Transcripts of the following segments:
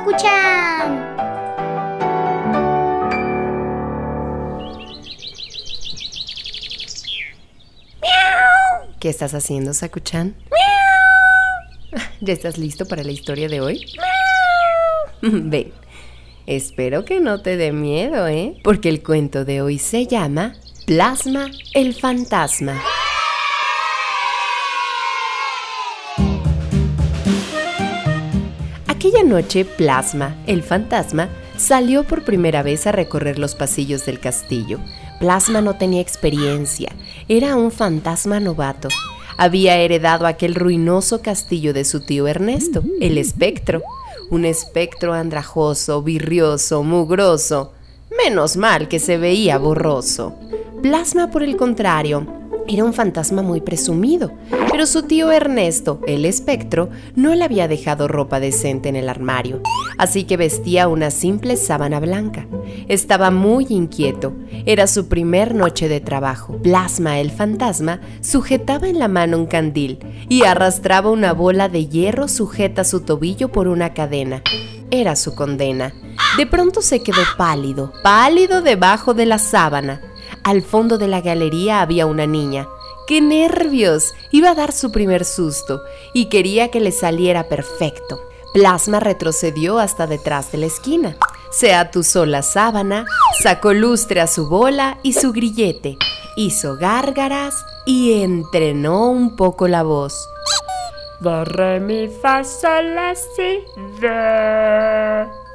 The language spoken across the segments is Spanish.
Sakuchan. ¿Qué estás haciendo, Sakuchan? ¿Ya estás listo para la historia de hoy? Ven, espero que no te dé miedo, ¿eh? Porque el cuento de hoy se llama Plasma el fantasma. Aquella noche, Plasma, el fantasma, salió por primera vez a recorrer los pasillos del castillo. Plasma no tenía experiencia, era un fantasma novato. Había heredado aquel ruinoso castillo de su tío Ernesto, el espectro. Un espectro andrajoso, virrioso, mugroso. Menos mal que se veía borroso. Plasma, por el contrario, era un fantasma muy presumido, pero su tío Ernesto, el espectro, no le había dejado ropa decente en el armario, así que vestía una simple sábana blanca. Estaba muy inquieto, era su primer noche de trabajo. Plasma, el fantasma, sujetaba en la mano un candil y arrastraba una bola de hierro sujeta a su tobillo por una cadena. Era su condena. De pronto se quedó pálido, pálido debajo de la sábana. Al fondo de la galería había una niña. ¡Qué nervios! Iba a dar su primer susto y quería que le saliera perfecto. Plasma retrocedió hasta detrás de la esquina. Se atusó la sábana, sacó lustre a su bola y su grillete, hizo gárgaras y entrenó un poco la voz.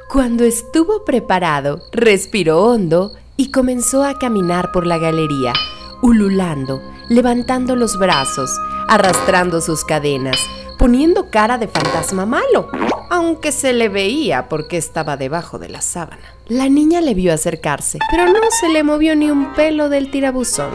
Cuando estuvo preparado, respiró hondo y comenzó a caminar por la galería, ululando, levantando los brazos, arrastrando sus cadenas, poniendo cara de fantasma malo, aunque se le veía porque estaba debajo de la sábana. La niña le vio acercarse, pero no se le movió ni un pelo del tirabuzón.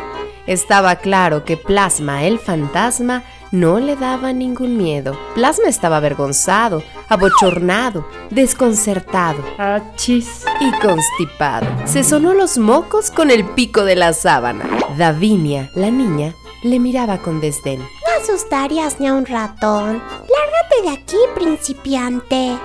Estaba claro que Plasma, el fantasma, no le daba ningún miedo. Plasma estaba avergonzado, abochornado, desconcertado Achis. y constipado. Se sonó los mocos con el pico de la sábana. Davinia, la niña, le miraba con desdén. No asustarías ni a un ratón. Lárgate de aquí, principiante.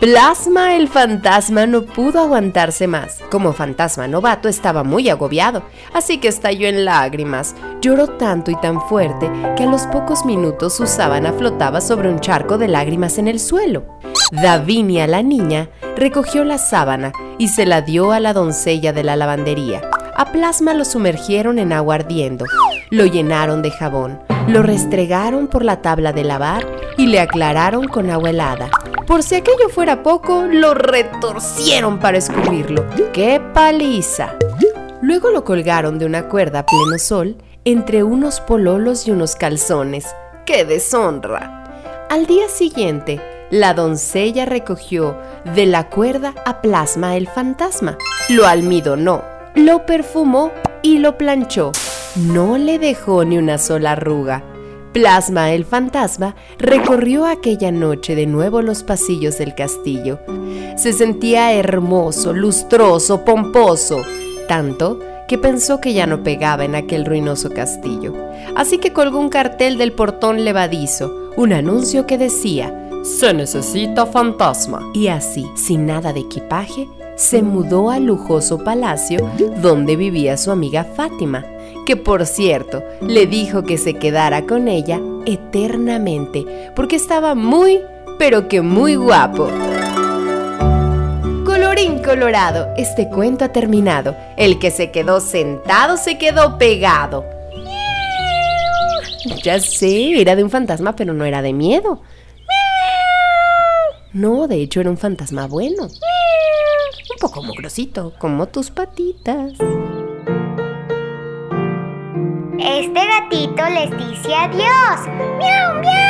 Plasma, el fantasma, no pudo aguantarse más. Como fantasma novato estaba muy agobiado, así que estalló en lágrimas. Lloró tanto y tan fuerte que a los pocos minutos su sábana flotaba sobre un charco de lágrimas en el suelo. Davinia, la niña, recogió la sábana y se la dio a la doncella de la lavandería. A Plasma lo sumergieron en agua ardiendo, lo llenaron de jabón, lo restregaron por la tabla de lavar y le aclararon con agua helada. Por si aquello fuera poco, lo retorcieron para escurrirlo. ¡Qué paliza! Luego lo colgaron de una cuerda a pleno sol entre unos pololos y unos calzones. ¡Qué deshonra! Al día siguiente, la doncella recogió de la cuerda a Plasma el fantasma. Lo almidonó, lo perfumó y lo planchó. No le dejó ni una sola arruga. Plasma el fantasma recorrió aquella noche de nuevo los pasillos del castillo. Se sentía hermoso, lustroso, pomposo, tanto que pensó que ya no pegaba en aquel ruinoso castillo. Así que colgó un cartel del portón levadizo, un anuncio que decía, Se necesita fantasma. y así, sin nada de equipaje, se mudó al lujoso palacio donde vivía su amiga Fátima, que por cierto le dijo que se quedara con ella eternamente, porque estaba muy, pero que muy guapo. Colorín colorado, este cuento ha terminado. El que se quedó sentado se quedó pegado. Ya sé, era de un fantasma, pero no era de miedo. No, de hecho era un fantasma bueno. Un poco mugrosito, como tus patitas. Este gatito les dice adiós. ¡Miau, miau!